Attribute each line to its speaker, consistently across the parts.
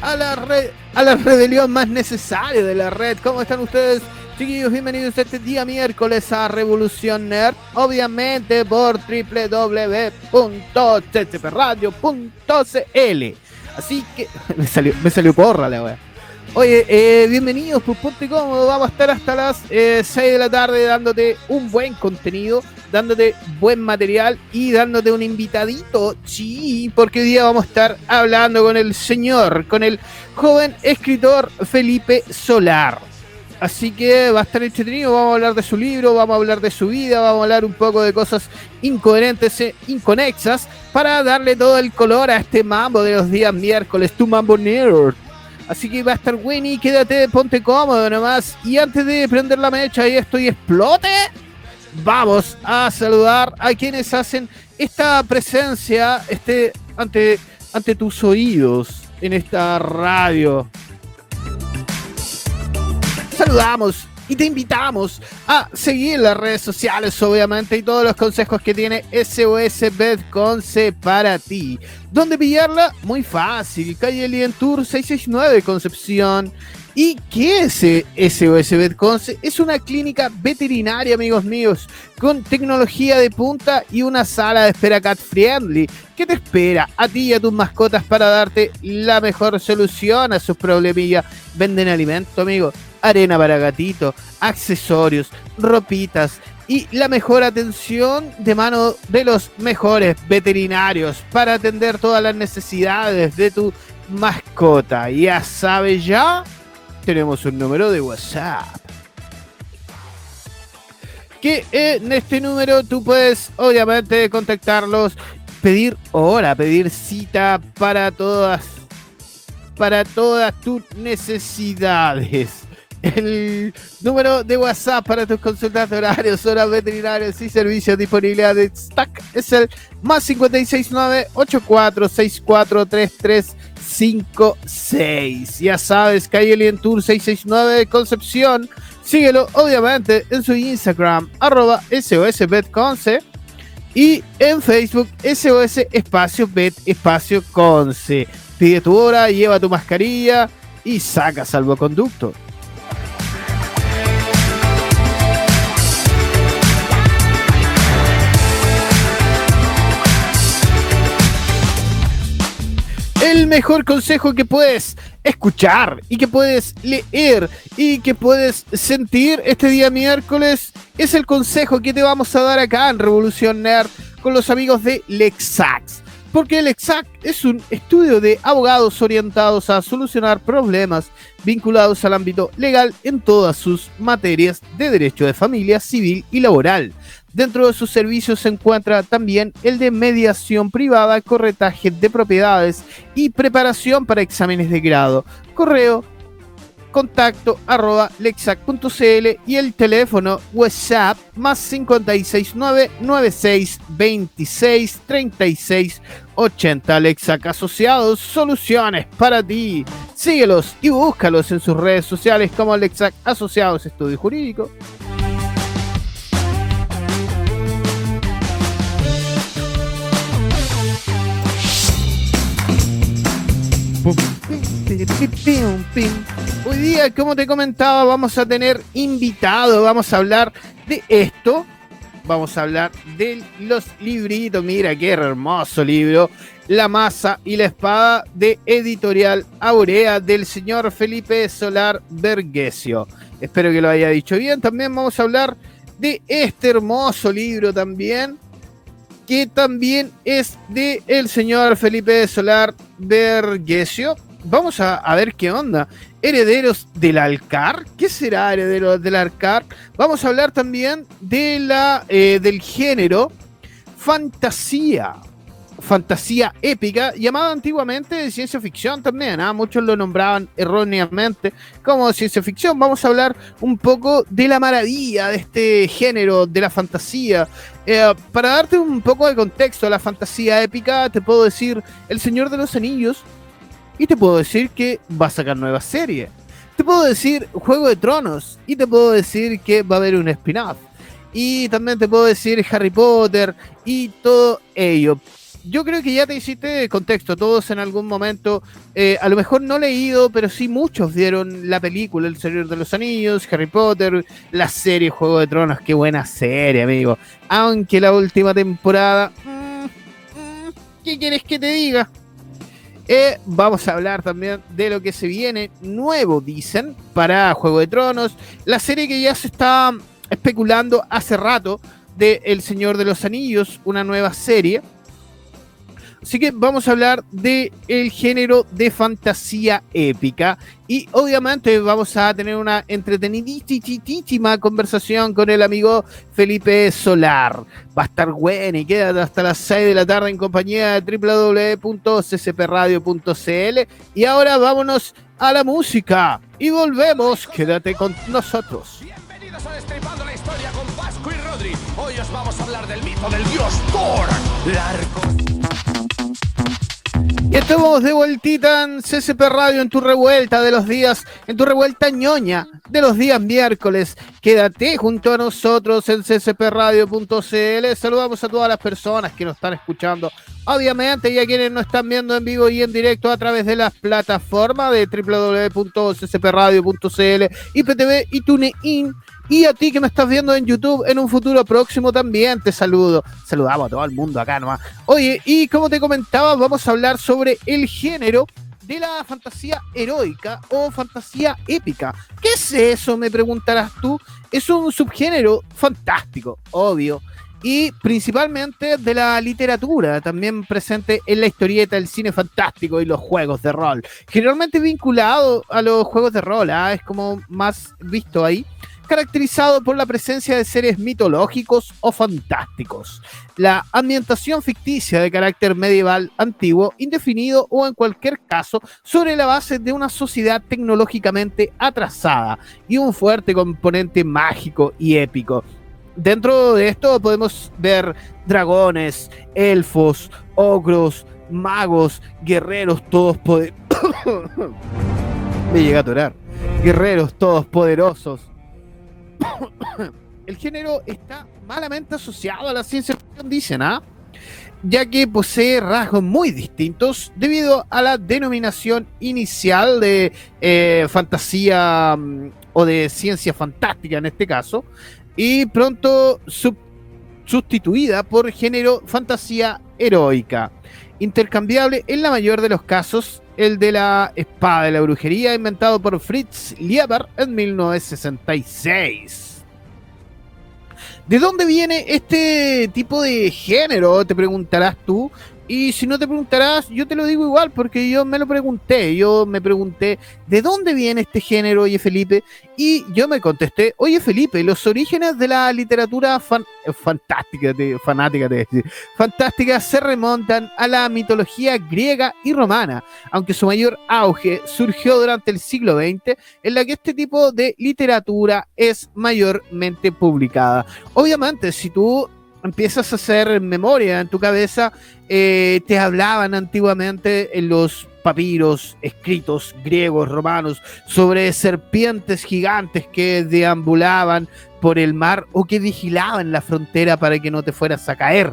Speaker 1: A la red, a la rebelión más necesaria de la red. ¿Cómo están ustedes, chiquillos? Bienvenidos este día miércoles a Revolución Nerd, obviamente por www.ccpradio.cl. Así que me salió, me salió porra la wea. Oye, eh, bienvenidos, pues ponte cómodo, vamos a estar hasta las eh, 6 de la tarde dándote un buen contenido, dándote buen material y dándote un invitadito, sí, porque hoy día vamos a estar hablando con el señor, con el joven escritor Felipe Solar. Así que va a estar entretenido, vamos a hablar de su libro, vamos a hablar de su vida, vamos a hablar un poco de cosas incoherentes e inconexas para darle todo el color a este mambo de los días miércoles, tu mambo nerd. Así que va a estar Winnie, quédate, ponte cómodo nomás. Y antes de prender la mecha y esto y explote, vamos a saludar a quienes hacen esta presencia este, ante, ante tus oídos en esta radio. Saludamos y te invitamos a seguir las redes sociales, obviamente, y todos los consejos que tiene SOS Betconce para ti. ¿Dónde pillarla? Muy fácil. Calle Lien Tour 669 Concepción. ¿Y qué es SOS Betconce? Es una clínica veterinaria, amigos míos, con tecnología de punta y una sala de espera cat friendly que te espera a ti y a tus mascotas para darte la mejor solución a sus problemillas. Venden alimento, amigos, arena para gatito, accesorios, ropitas y la mejor atención de mano de los mejores veterinarios para atender todas las necesidades de tu mascota. Ya sabes ya, tenemos un número de WhatsApp. Que en este número tú puedes obviamente contactarlos, pedir hora, pedir cita para todas para todas tus necesidades el número de WhatsApp para tus consultas horarios, horas veterinarias y servicios disponibilidad de Stack es el más 569 84643356. Ya sabes, calle en Tour 669 de Concepción. Síguelo, obviamente, en su Instagram, arroba SOSBetConce. Y en Facebook, SOS Espacio Bet Espacio Conce. Pide tu hora, lleva tu mascarilla y saca salvoconducto. El mejor consejo que puedes escuchar y que puedes leer y que puedes sentir este día miércoles es el consejo que te vamos a dar acá en Revolución Nerd con los amigos de Lexax. Porque Lexax es un estudio de abogados orientados a solucionar problemas vinculados al ámbito legal en todas sus materias de derecho de familia, civil y laboral. Dentro de sus servicios se encuentra también el de mediación privada, corretaje de propiedades y preparación para exámenes de grado. Correo contacto arroba lexac.cl y el teléfono WhatsApp más 569 96 26 36 80 Lexac Asociados Soluciones para ti. Síguelos y búscalos en sus redes sociales como Lexac Asociados Estudio Jurídico. Hoy día, como te comentaba, vamos a tener invitado, vamos a hablar de esto. Vamos a hablar de los libritos. Mira qué hermoso libro. La masa y la espada de Editorial Aurea del señor Felipe Solar Vergesio. Espero que lo haya dicho bien. También vamos a hablar de este hermoso libro también que también es de el señor Felipe Solar Vergesio. Vamos a, a, ver qué onda. Herederos del Alcar. ¿Qué será Herederos del Alcar? Vamos a hablar también de la, eh, del género fantasía. Fantasía épica, llamada antiguamente ciencia ficción también. ¿ah? Muchos lo nombraban erróneamente como ciencia ficción. Vamos a hablar un poco de la maravilla de este género, de la fantasía. Eh, para darte un poco de contexto a la fantasía épica, te puedo decir El Señor de los Anillos y te puedo decir que va a sacar nueva serie. Te puedo decir Juego de Tronos y te puedo decir que va a haber un spin-off. Y también te puedo decir Harry Potter y todo ello yo creo que ya te hiciste contexto. Todos en algún momento, eh, a lo mejor no leído, pero sí muchos vieron la película El Señor de los Anillos, Harry Potter, la serie Juego de Tronos. Qué buena serie, amigo. Aunque la última temporada. Mm, mm, ¿Qué quieres que te diga? Eh, vamos a hablar también de lo que se viene nuevo, dicen, para Juego de Tronos. La serie que ya se está especulando hace rato de El Señor de los Anillos, una nueva serie Así que vamos a hablar del el género de fantasía épica y obviamente vamos a tener una entretenidísima conversación con el amigo Felipe Solar. Va a estar bueno y quédate hasta las 6 de la tarde en compañía de www.ccpradio.cl y ahora vámonos a la música y volvemos, quédate con nosotros.
Speaker 2: Bienvenidos a Destripando la Historia con Pascu y Rodri. Hoy os vamos a hablar del mito del dios Thor. Largo
Speaker 1: y estamos de vueltita en CCP Radio en tu revuelta de los días, en tu revuelta ñoña de los días miércoles. Quédate junto a nosotros en ccpradio.cl. Saludamos a todas las personas que nos están escuchando. Obviamente, y a quienes nos están viendo en vivo y en directo a través de las plataformas de www.ccpradio.cl, IPTV y TuneIn y a ti que me estás viendo en YouTube en un futuro próximo también te saludo. Saludamos a todo el mundo acá nomás. Oye, y como te comentaba, vamos a hablar sobre el género de la fantasía heroica o fantasía épica. ¿Qué es eso? Me preguntarás tú. Es un subgénero fantástico, obvio. Y principalmente de la literatura, también presente en la historieta, el cine fantástico y los juegos de rol. Generalmente vinculado a los juegos de rol, ¿ah? es como más visto ahí caracterizado por la presencia de seres mitológicos o fantásticos, la ambientación ficticia de carácter medieval antiguo, indefinido o en cualquier caso sobre la base de una sociedad tecnológicamente atrasada y un fuerte componente mágico y épico. Dentro de esto podemos ver dragones, elfos, ogros, magos, guerreros todos poderosos. Me llega a. Guerreros todos poderosos el género está malamente asociado a la ciencia ficción, dicen, ¿ah? ya que posee rasgos muy distintos debido a la denominación inicial de eh, fantasía mm, o de ciencia fantástica en este caso, y pronto sustituida por género fantasía heroica, intercambiable en la mayor de los casos el de la espada de la brujería inventado por Fritz Lieber en 1966. ¿De dónde viene este tipo de género? Te preguntarás tú. Y si no te preguntarás, yo te lo digo igual, porque yo me lo pregunté. Yo me pregunté, ¿de dónde viene este género, oye Felipe? Y yo me contesté, oye Felipe, los orígenes de la literatura eh, fantástica, de, fanática, fantástica se remontan a la mitología griega y romana, aunque su mayor auge surgió durante el siglo XX, en la que este tipo de literatura es mayormente publicada. Obviamente, si tú empiezas a hacer memoria en tu cabeza, eh, te hablaban antiguamente en los papiros escritos griegos, romanos, sobre serpientes gigantes que deambulaban por el mar o que vigilaban la frontera para que no te fueras a caer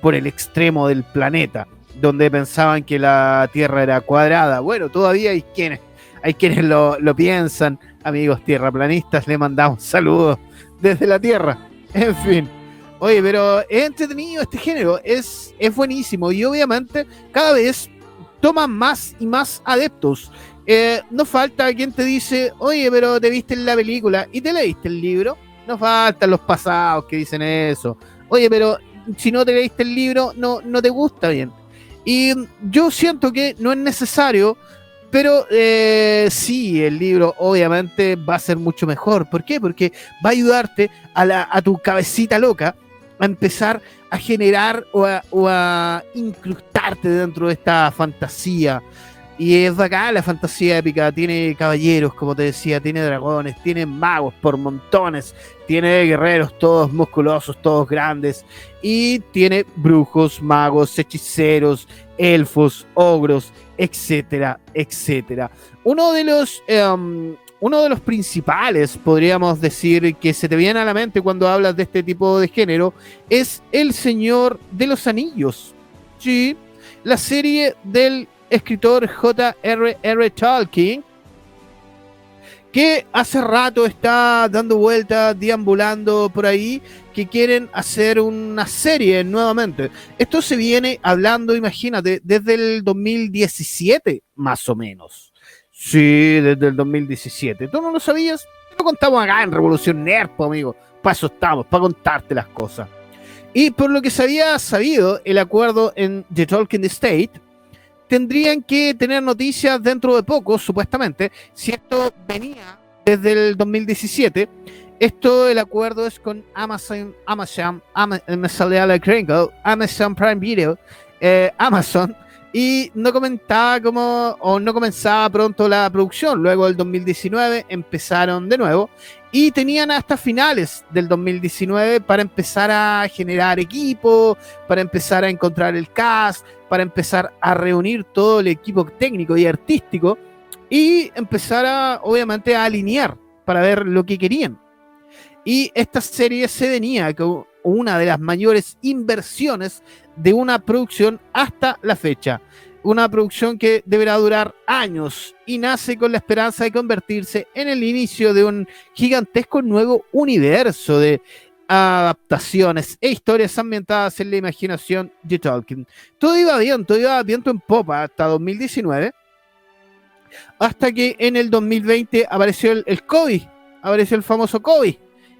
Speaker 1: por el extremo del planeta, donde pensaban que la Tierra era cuadrada. Bueno, todavía hay quienes, hay quienes lo, lo piensan, amigos tierraplanistas, le mandamos saludos desde la Tierra. En fin. Oye, pero es entretenido este género, es, es buenísimo y obviamente cada vez toman más y más adeptos. Eh, no falta quien te dice, oye, pero te viste en la película y te leíste el libro. No faltan los pasados que dicen eso. Oye, pero si no te leíste el libro, no, no te gusta bien. Y yo siento que no es necesario, pero eh, sí, el libro obviamente va a ser mucho mejor. ¿Por qué? Porque va a ayudarte a, la, a tu cabecita loca a empezar a generar o a, o a incrustarte dentro de esta fantasía. Y es bacán la fantasía épica. Tiene caballeros, como te decía, tiene dragones, tiene magos por montones, tiene guerreros todos musculosos, todos grandes. Y tiene brujos, magos, hechiceros, elfos, ogros, etcétera, etcétera. Uno de los. em, uno de los principales, podríamos decir, que se te viene a la mente cuando hablas de este tipo de género, es El Señor de los Anillos. Sí, la serie del escritor J.R.R. Tolkien, que hace rato está dando vueltas, deambulando por ahí, que quieren hacer una serie nuevamente. Esto se viene hablando, imagínate, desde el 2017, más o menos. Sí, desde el 2017. ¿Tú no lo sabías? Lo contamos acá en Revolución Nerd, po, amigo. Para eso estamos, para contarte las cosas. Y por lo que se había sabido, el acuerdo en The Tolkien State tendrían que tener noticias dentro de poco, supuestamente. Si esto venía desde el 2017, esto el acuerdo es con Amazon, Amazon, Ama- me salía la gringo, Amazon Prime Video, eh, Amazon, y no comentaba cómo, o no comenzaba pronto la producción. Luego del 2019 empezaron de nuevo y tenían hasta finales del 2019 para empezar a generar equipo, para empezar a encontrar el cast, para empezar a reunir todo el equipo técnico y artístico y empezar a, obviamente, a alinear para ver lo que querían. Y esta serie se venía con una de las mayores inversiones de una producción hasta la fecha. Una producción que deberá durar años y nace con la esperanza de convertirse en el inicio de un gigantesco nuevo universo de adaptaciones e historias ambientadas en la imaginación de Tolkien. Todo iba bien, todo iba viento en popa hasta 2019, hasta que en el 2020 apareció el, el COVID, apareció el famoso COVID,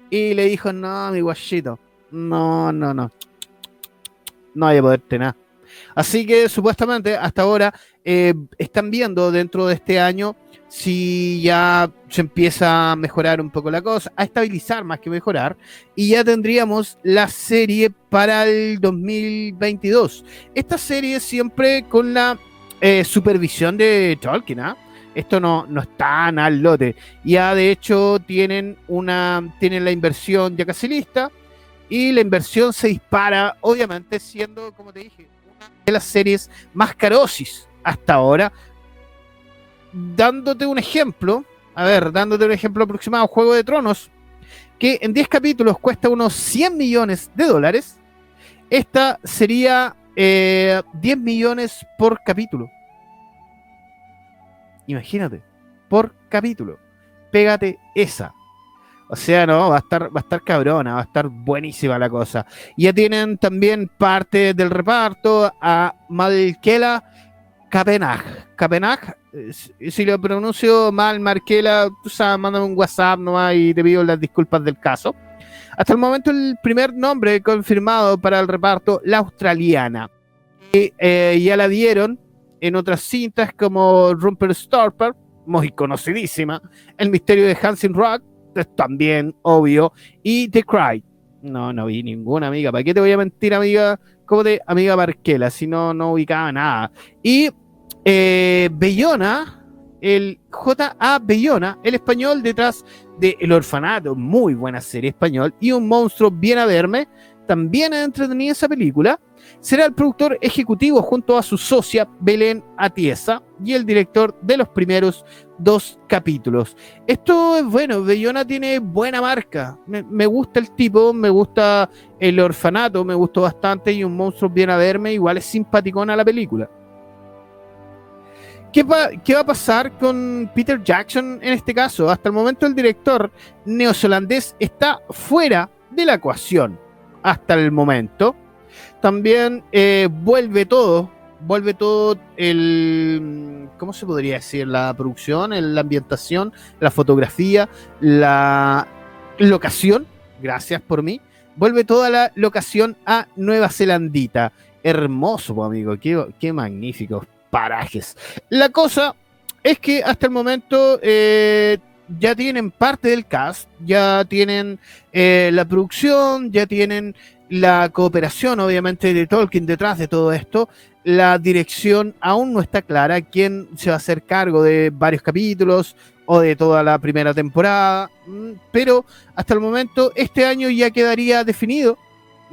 Speaker 1: y le dijo, no, mi guachito, no, no, no, no hay a poderte nada. Así que supuestamente hasta ahora eh, están viendo dentro de este año si ya se empieza a mejorar un poco la cosa, a estabilizar más que mejorar, y ya tendríamos la serie para el 2022. Esta serie siempre con la eh, supervisión de Tolkien, ¿ah? Esto no, no está al lote. Ya de hecho tienen una tienen la inversión ya casi lista y la inversión se dispara, obviamente siendo, como te dije, una de las series más carosis hasta ahora. Dándote un ejemplo, a ver, dándote un ejemplo aproximado, Juego de Tronos, que en 10 capítulos cuesta unos 100 millones de dólares. Esta sería eh, 10 millones por capítulo. Imagínate, por capítulo. Pégate esa. O sea, no, va a estar, va a estar cabrona, va a estar buenísima la cosa. Ya tienen también parte del reparto a Malkela Capenag. Capenag, eh, si lo pronuncio mal, Markela, tú sabes, mándame un WhatsApp nomás y te pido las disculpas del caso. Hasta el momento, el primer nombre confirmado para el reparto, la australiana. Y, eh, ya la dieron en otras cintas como Rumper Storper, muy conocidísima, El misterio de Hansen Rock, también obvio, y The Cry. No, no vi ninguna amiga. ¿Para qué te voy a mentir, amiga? Como de amiga Marquela, si no, no ubicaba nada. Y eh, Bellona, el J.A. Bellona, el español detrás de El Orfanato, muy buena serie español, y Un monstruo bien a verme, también es entretenida esa película. Será el productor ejecutivo junto a su socia Belén Atiesa y el director de los primeros dos capítulos. Esto es bueno, Bellona tiene buena marca. Me, gusta el tipo, me gusta el orfanato, me gustó bastante y un monstruo bien a verme, igual es simpaticona la película. ¿Qué va, ¿Qué va a pasar con Peter Jackson en este caso? Hasta el momento el director neozelandés está fuera de la ecuación. Hasta el momento. También eh, vuelve todo, vuelve todo el, ¿cómo se podría decir? La producción, el- la ambientación, la fotografía, la locación, gracias por mí, vuelve toda la locación a Nueva Zelandita. Hermoso, amigo, qué, qué magníficos parajes. La cosa es que hasta el momento eh, ya tienen parte del cast, ya tienen eh, la producción, ya tienen la cooperación, obviamente, de Tolkien detrás de todo esto. La dirección aún no está clara. ¿Quién se va a hacer cargo de varios capítulos o de toda la primera temporada? Mm, pero hasta el momento, este año ya quedaría definido.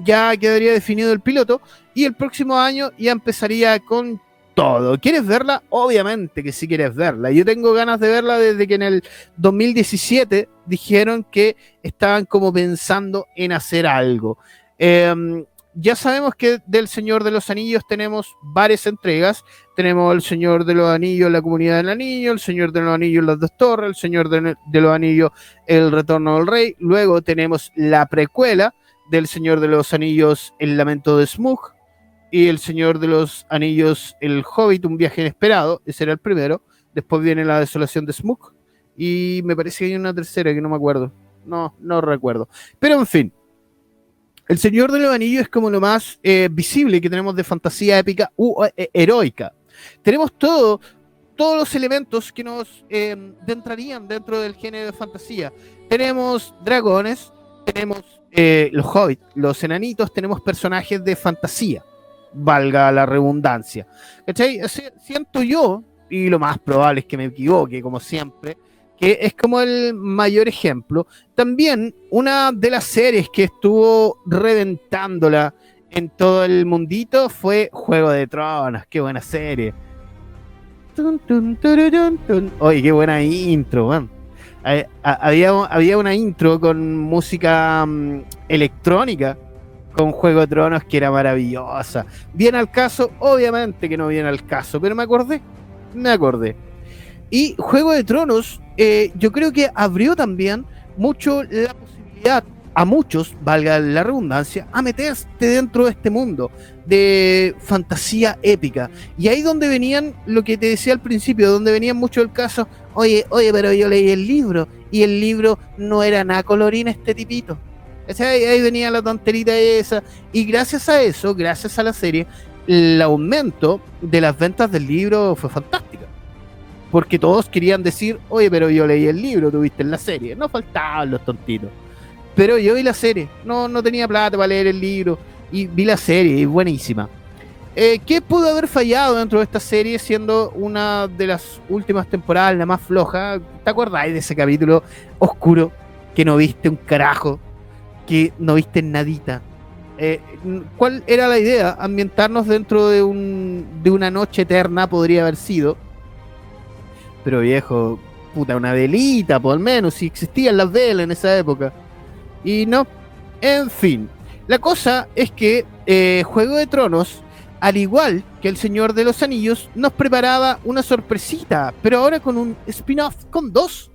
Speaker 1: Ya quedaría definido el piloto. Y el próximo año ya empezaría con todo. ¿Quieres verla? Obviamente que sí quieres verla. Yo tengo ganas de verla desde que en el 2017 dijeron que estaban como pensando en hacer algo. Em, ya sabemos que del Señor de los Anillos tenemos varias entregas. Tenemos el Señor de los Anillos, la comunidad del anillo, el Señor de los Anillos, las dos torres, el Señor de, de los Anillos, el retorno del rey. Luego tenemos la precuela del Señor de los Anillos, el lamento de Smug y El Señor de los Anillos, El Hobbit, un viaje inesperado, ese era el primero. Después viene La Desolación de Smook y me parece que hay una tercera que no me acuerdo. No, no recuerdo. Pero en fin, El Señor de los Anillos es como lo más eh, visible que tenemos de fantasía épica u eh, heroica. Tenemos todo, todos los elementos que nos eh, entrarían dentro del género de fantasía. Tenemos dragones, tenemos los hobbits, los enanitos, tenemos personajes de fantasía valga la redundancia. ¿Cachai? Siento yo, y lo más probable es que me equivoque, como siempre, que es como el mayor ejemplo. También una de las series que estuvo reventándola en todo el mundito fue Juego de Tronos. Qué buena serie. Oye, qué buena intro, man. Había, había una intro con música mm, electrónica con Juego de Tronos que era maravillosa. Bien al caso, obviamente que no viene al caso, pero me acordé, me acordé. Y Juego de Tronos, eh, yo creo que abrió también mucho la posibilidad a muchos, valga la redundancia, a meterse dentro de este mundo de fantasía épica. Y ahí donde venían, lo que te decía al principio, donde venían mucho el caso, oye, oye, pero yo leí el libro y el libro no era nada colorín este tipito. Ahí, venía la tonterita esa. Y gracias a eso, gracias a la serie, el aumento de las ventas del libro fue fantástico. Porque todos querían decir, oye, pero yo leí el libro, tuviste en la serie. No faltaban los tontitos. Pero yo vi la serie, no, no tenía plata para leer el libro. Y vi la serie, y buenísima. Eh, ¿Qué pudo haber fallado dentro de esta serie siendo una de las últimas temporadas, la más floja? ¿Te acordáis de ese capítulo oscuro que no viste un carajo? Que no viste nadita. Eh, ¿Cuál era la idea? Ambientarnos dentro de, un, de una noche eterna podría haber sido. Pero viejo, puta, una velita, por lo menos, si existían las velas en esa época. Y no, en fin. La cosa es que eh, Juego de Tronos, al igual que El Señor de los Anillos, nos preparaba una sorpresita, pero ahora con un spin-off, con dos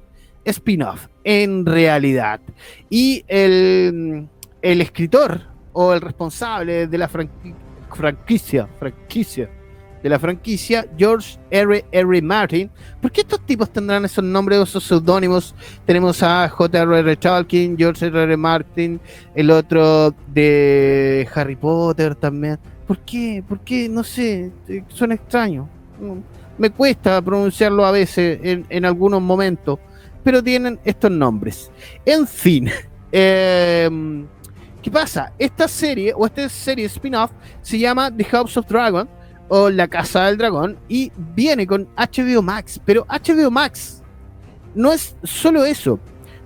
Speaker 1: spin-off, en realidad. Y el, escritor o el responsable de la franquicia, franquicia, de la franquicia, George R. R. Martin. ¿Por qué estos tipos tendrán esos nombres o esos seudónimos? Tenemos a J. R. Tolkien, George R. R. Martin, el otro de Harry Potter también. ¿Por qué? ¿Por qué? No sé, suena extraño. Me cuesta pronunciarlo a veces en, en algunos momentos pero tienen estos nombres. En fin, em, ¿qué pasa? Esta serie, o esta serie spin-off, se llama The House of Dragon, o La Casa del Dragón, y viene con HBO Max, pero HBO Max no es solo eso.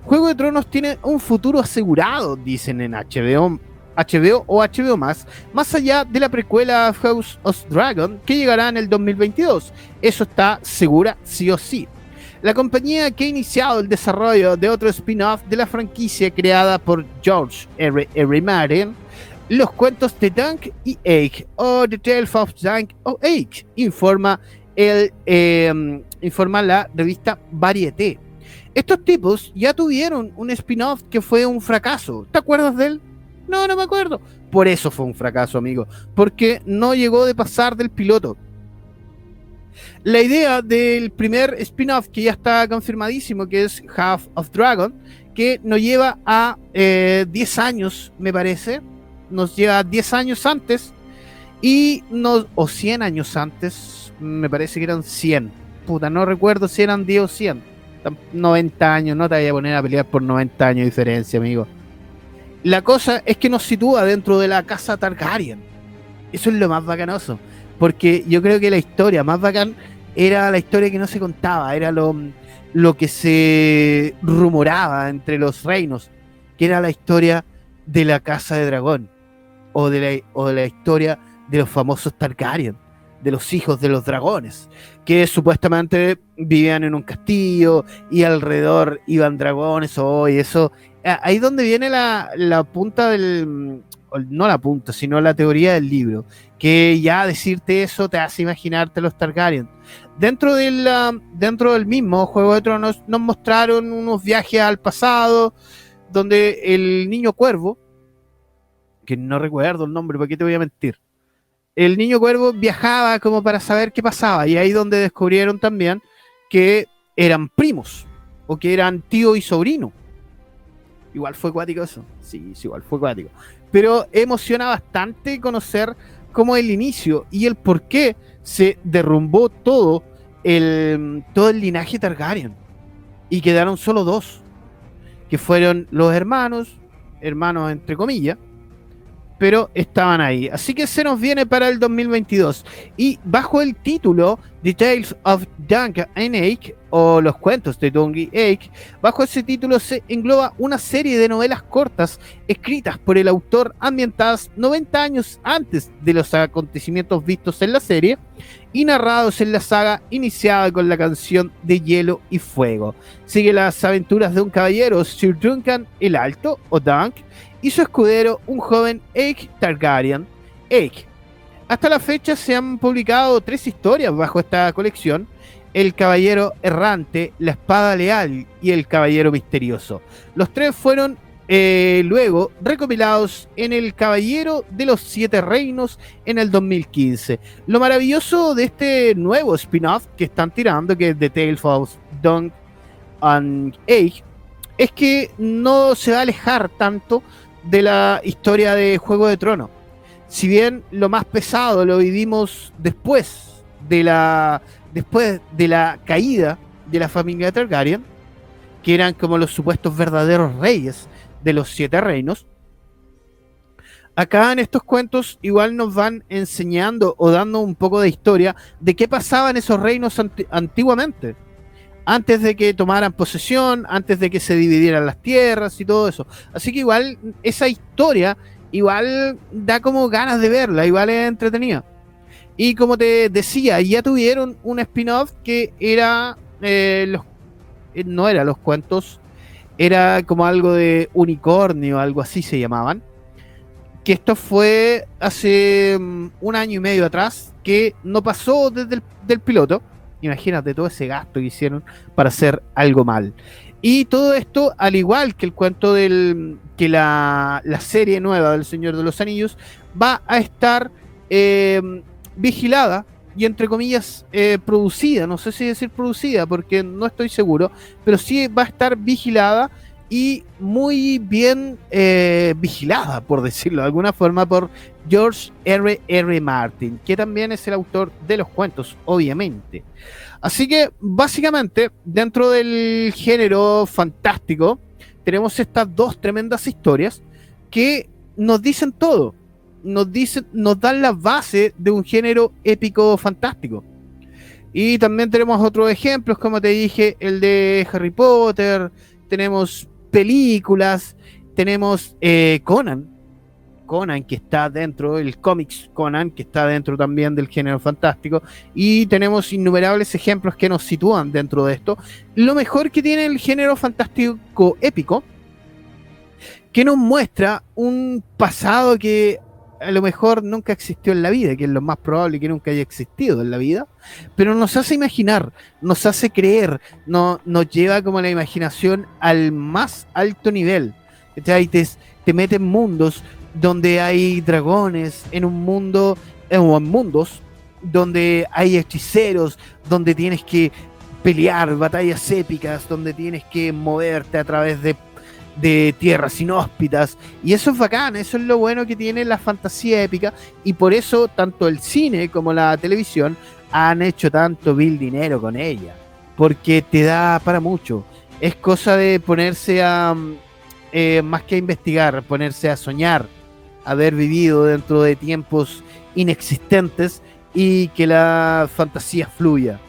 Speaker 1: Juego de Tronos tiene un futuro asegurado, dicen en HBO, HBO o HBO Max, más allá de la precuela House of Dragon que llegará en el 2022. Eso está segura sí o sí la compañía que ha iniciado el desarrollo de otro spin-off de la franquicia creada por George R. R. Martin, los cuentos de Dunk y Egg, o The Tale of Dunk o Egg, informa, el, em, informa la revista Variety. Estos tipos ya tuvieron un spin-off que fue un fracaso. ¿Te acuerdas de él? No, no me acuerdo. Por eso fue un fracaso, amigo. Porque no llegó de pasar del piloto la idea del primer spin-off que ya está confirmadísimo, que es Half of Dragon, que nos lleva a 10 eh, años, me parece, nos lleva 10 años antes, y nos, o 100 años antes, me parece que eran 100. Puta, no recuerdo si eran 10 o 100. 90 años, no te vayas a poner a pelear por 90 años de diferencia, amigo. la cosa es que nos sitúa dentro de la casa Targaryen. Eso es lo más bacanoso. Porque yo creo que la historia más bacán era la historia que no se contaba, era lo, lo que se rumoraba entre los reinos, que era la historia de la casa de dragón, o de la, o de la historia de los famosos Targaryen, de los hijos de los dragones, que supuestamente vivían en un castillo y alrededor iban dragones, o oh, eso. Ahí donde viene la, la punta del, no la punta, sino la teoría del libro, que ya decirte eso te hace imaginarte los Targaryen. Dentro del, dentro del mismo Juego de Tronos nos mostraron unos viajes al pasado, donde el niño cuervo, que no recuerdo el nombre, ¿para qué te voy a mentir? El niño cuervo viajaba como para saber qué pasaba, y ahí donde descubrieron también que eran primos, o que eran tío y sobrino. Igual fue cuático eso. Sí, sí, igual fue cuático pero emociona bastante conocer cómo el inicio y el por qué se derrumbó todo el, todo el linaje Targaryen. Y quedaron solo dos, que fueron los hermanos, hermanos entre comillas, pero estaban ahí. Así que se nos viene para el 2022. Y bajo el título The Tales of Dunk and Ake, o Los Cuentos de y Ake, bajo ese título se engloba una serie de novelas cortas escritas por el autor ambientadas 90 años antes de los acontecimientos vistos en la serie y narrados en la saga iniciada con la canción de Hielo y Fuego. Sigue las aventuras de un caballero, Sir Duncan el Alto, o Dunk, y su escudero, un joven Eik Targaryen. Eik. Hasta la fecha se han publicado tres historias bajo esta colección: El Caballero Errante, La Espada Leal y El Caballero Misterioso. Los tres fueron eh, luego recopilados en El Caballero de los Siete Reinos en el 2015. Lo maravilloso de este nuevo spin-off que están tirando, que es The Tale of Dunk and Egg, es que no se va a alejar tanto de la historia de Juego de Tronos. Si bien lo más pesado lo vivimos después de la después de la caída de la familia Targaryen, que eran como los supuestos verdaderos reyes de los siete reinos. Acá en estos cuentos igual nos van enseñando o dando un poco de historia de qué pasaba en esos reinos antiguamente antes de que tomaran posesión, antes de que se dividieran las tierras y todo eso. Así que igual esa historia, igual da como ganas de verla, igual es entretenida. Y como te decía, ya tuvieron un spin-off que era eh, los, eh, no era los cuentos, era como algo de unicornio, algo así se llamaban. Que esto fue hace mm, un año y medio atrás, que no pasó desde el del piloto Imagínate todo ese gasto que hicieron para hacer algo mal. Y todo esto, al igual que el cuento del que la, serie nueva del Señor de los Anillos, va a estar eh, vigilada y entre comillas eh, producida, no sé si decir producida porque no estoy seguro, pero sí va a estar vigilada y muy bien eh, vigilada, por decirlo de alguna forma, por George R. R. Martin, que también es el autor de los cuentos, obviamente. Así que, básicamente, dentro del género fantástico, tenemos estas dos tremendas historias que nos dicen todo. Nos, dicen, nos dan la base de un género épico fantástico. Y también tenemos otros ejemplos, como te dije, el de Harry Potter, tenemos películas, tenemos eh, Conan, Conan que está dentro, el cómics Conan que está dentro también del género fantástico y tenemos innumerables ejemplos que nos sitúan dentro de esto. Lo mejor que tiene el género fantástico épico, que nos muestra un pasado que a lo mejor nunca existió en la vida, que es lo más probable que nunca haya existido en la vida, pero nos hace imaginar, nos hace creer, no, nos lleva como la imaginación al más alto nivel. Te, te mete en mundos donde hay dragones, en un mundo, o en mundos donde hay hechiceros, donde tienes que pelear batallas épicas, donde tienes que moverte a través de de tierras inhóspitas. Y eso es bacán, eso es lo bueno que tiene la fantasía épica. Y por eso tanto el cine como la televisión han hecho tanto vil dinero con ella. Porque te da para mucho. Es cosa de ponerse a, eh, más que a investigar, ponerse a soñar, haber vivido dentro de tiempos inexistentes y que la fantasía fluya.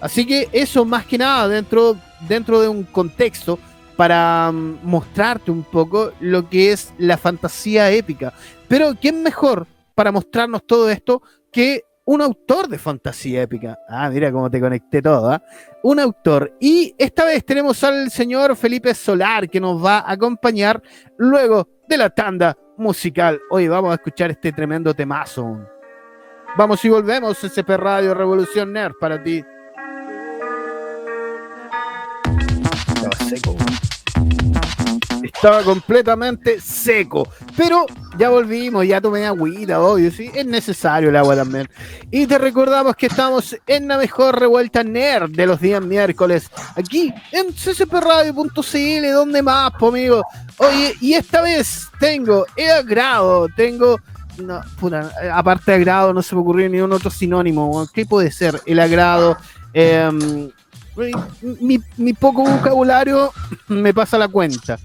Speaker 1: Así que eso más que nada dentro, dentro de un contexto para mm, mostrarte un poco lo que es la fantasía épica. Pero ¿quién mejor para mostrarnos todo esto que un autor de fantasía épica? Ah, mira cómo te conecté todo, ¿ah? Un autor. Y esta vez tenemos al señor Felipe Solar que nos va a acompañar luego de la tanda musical. Hoy vamos a escuchar este tremendo temazo. Vamos y volvemos, SP Radio Revolución para ti. Estaba completamente seco. Pero ya volvimos, ya tomé agüita, obvio, sí. Es necesario el agua también. Y te recordamos que estamos en la mejor revuelta nerd de los días miércoles. Aquí en ccpradio.cl, donde más, po, amigo. Oye, y esta vez tengo el agrado, tengo no, puta, aparte de agrado, no se me ocurrió ni un otro sinónimo. ¿Qué puede ser? El agrado. Em, mi, mi, poco vocabulario me pasa la cuenta.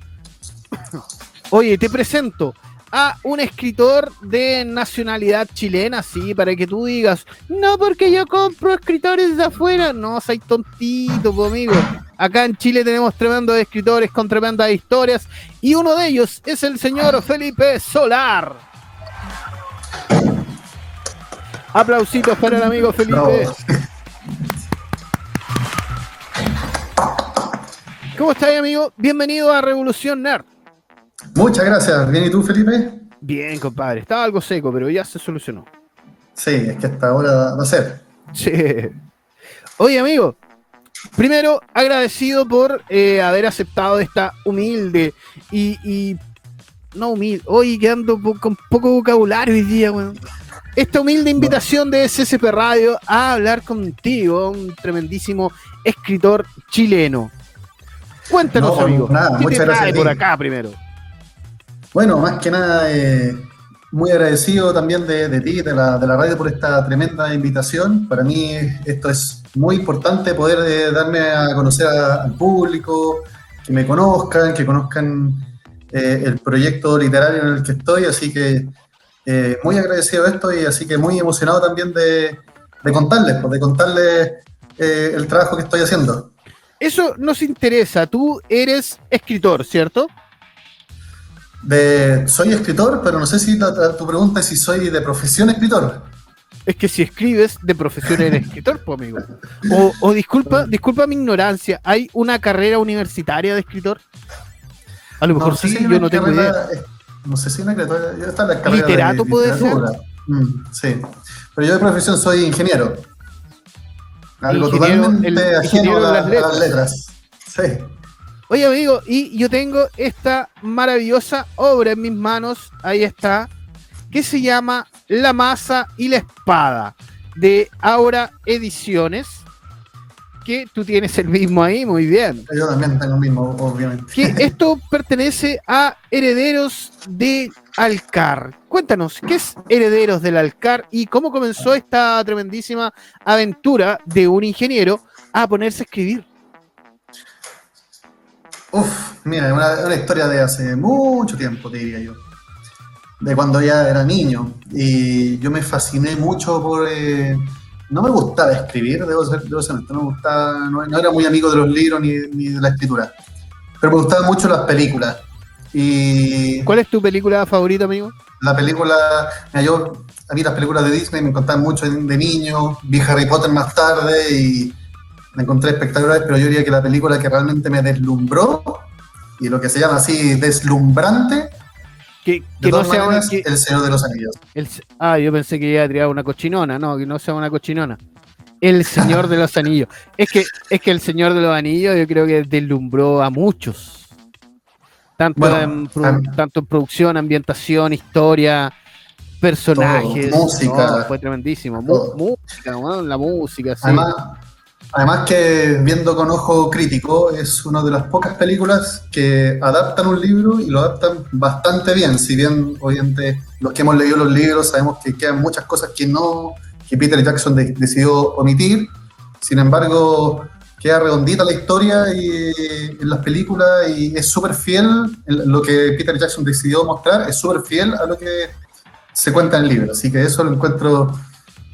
Speaker 1: Oye, te presento a un escritor de nacionalidad chilena, sí, para que tú digas, no porque yo compro escritores de afuera, no, soy tontito, amigo. Acá en Chile tenemos tremendos escritores con tremendas historias y uno de ellos es el señor Felipe Solar. Aplausitos para el amigo Felipe. ¿Cómo estás, amigo? Bienvenido a Revolución Nerd.
Speaker 3: Muchas gracias. ¿Bien y tú, Felipe?
Speaker 1: Bien, compadre. Estaba algo seco, pero ya se solucionó.
Speaker 3: Sí, es que hasta ahora va a ser.
Speaker 1: Sí. Oye, amigo, primero agradecido por eh, haber aceptado esta humilde y, no humilde, hoy quedando con poco vocabulario hoy día, weón esta humilde invitación de SSP Radio a hablar contigo, un tremendísimo escritor chileno. Cuéntanos, amigo. Nada, ¿qué muchas gracias por acá primero?
Speaker 3: Bueno, más que nada, eh, muy agradecido también de, ti, de la, de la, radio, por esta tremenda invitación. Para mí esto es muy importante, poder eh, darme a conocer al público, que me conozcan, que conozcan eh, el proyecto literario en el que estoy, así que eh, muy agradecido de esto y así que muy emocionado también de, contarles, pues, de contarles el trabajo que estoy haciendo.
Speaker 1: Eso nos interesa. Tú eres escritor, ¿cierto?
Speaker 3: De, soy escritor, pero no sé si tu pregunta es si soy de profesión escritor.
Speaker 1: Es que si escribes de profesión eres escritor, pues amigo. O, disculpa, disculpa mi ignorancia, ¿hay una carrera universitaria de escritor? A lo mejor sí, yo no tengo idea
Speaker 3: no sé si una criatura, yo está en la
Speaker 1: carrera ¿Literato puede ser?
Speaker 3: Mm, sí, pero yo de profesión soy ingeniero. Algo totalmente ajeno a, las letras. Sí.
Speaker 1: Oye, amigo, y yo tengo esta maravillosa obra en mis manos, ahí está, que se llama La masa y la espada, de Aura Ediciones que tú tienes el mismo ahí, muy bien.
Speaker 3: Yo también tengo el mismo, obviamente.
Speaker 1: Que esto pertenece a Herederos de Alcar. Cuéntanos, ¿qué es Herederos del Alcar y cómo comenzó esta tremendísima aventura de un ingeniero a ponerse a escribir?
Speaker 3: Uf, mira, una, una historia de hace mucho tiempo, te diría yo. De cuando ya era niño. Y yo me fasciné mucho por... Eh, no me gustaba escribir, debo ser, debo ser no me gustaba, no, era muy amigo de los libros ni, de la escritura, pero me gustaban mucho las películas. Y
Speaker 1: ¿Cuál es tu película favorita, amigo?
Speaker 3: La película, yo, a mí las películas de Disney me encantaban mucho de, niño, vi Harry Potter más tarde y me encontré espectaculares, pero yo diría que la película que realmente me deslumbró, y lo que se llama así deslumbrante,
Speaker 1: que, no sea
Speaker 3: el Señor de los Anillos.
Speaker 1: ah, yo pensé que iba a tirar una cochinona, no, que no sea una cochinona. El Señor de los Anillos. Es que, es que el Señor de los Anillos yo creo que deslumbró a muchos. Tanto, en, tanto en producción, ambientación, historia, personajes.
Speaker 3: música.
Speaker 1: fue tremendísimo. música, la música. Sí.
Speaker 3: Además que viendo con ojo crítico es una de las pocas películas que adaptan un libro y lo adaptan bastante bien. Si bien obviamente los que hemos leído los libros sabemos que quedan muchas cosas que no que Peter Jackson decidió omitir. Sin embargo, queda redondita la historia y, en las películas y es súper fiel, lo que Peter Jackson decidió mostrar es súper fiel a lo que se cuenta en el libro, así que eso lo encuentro,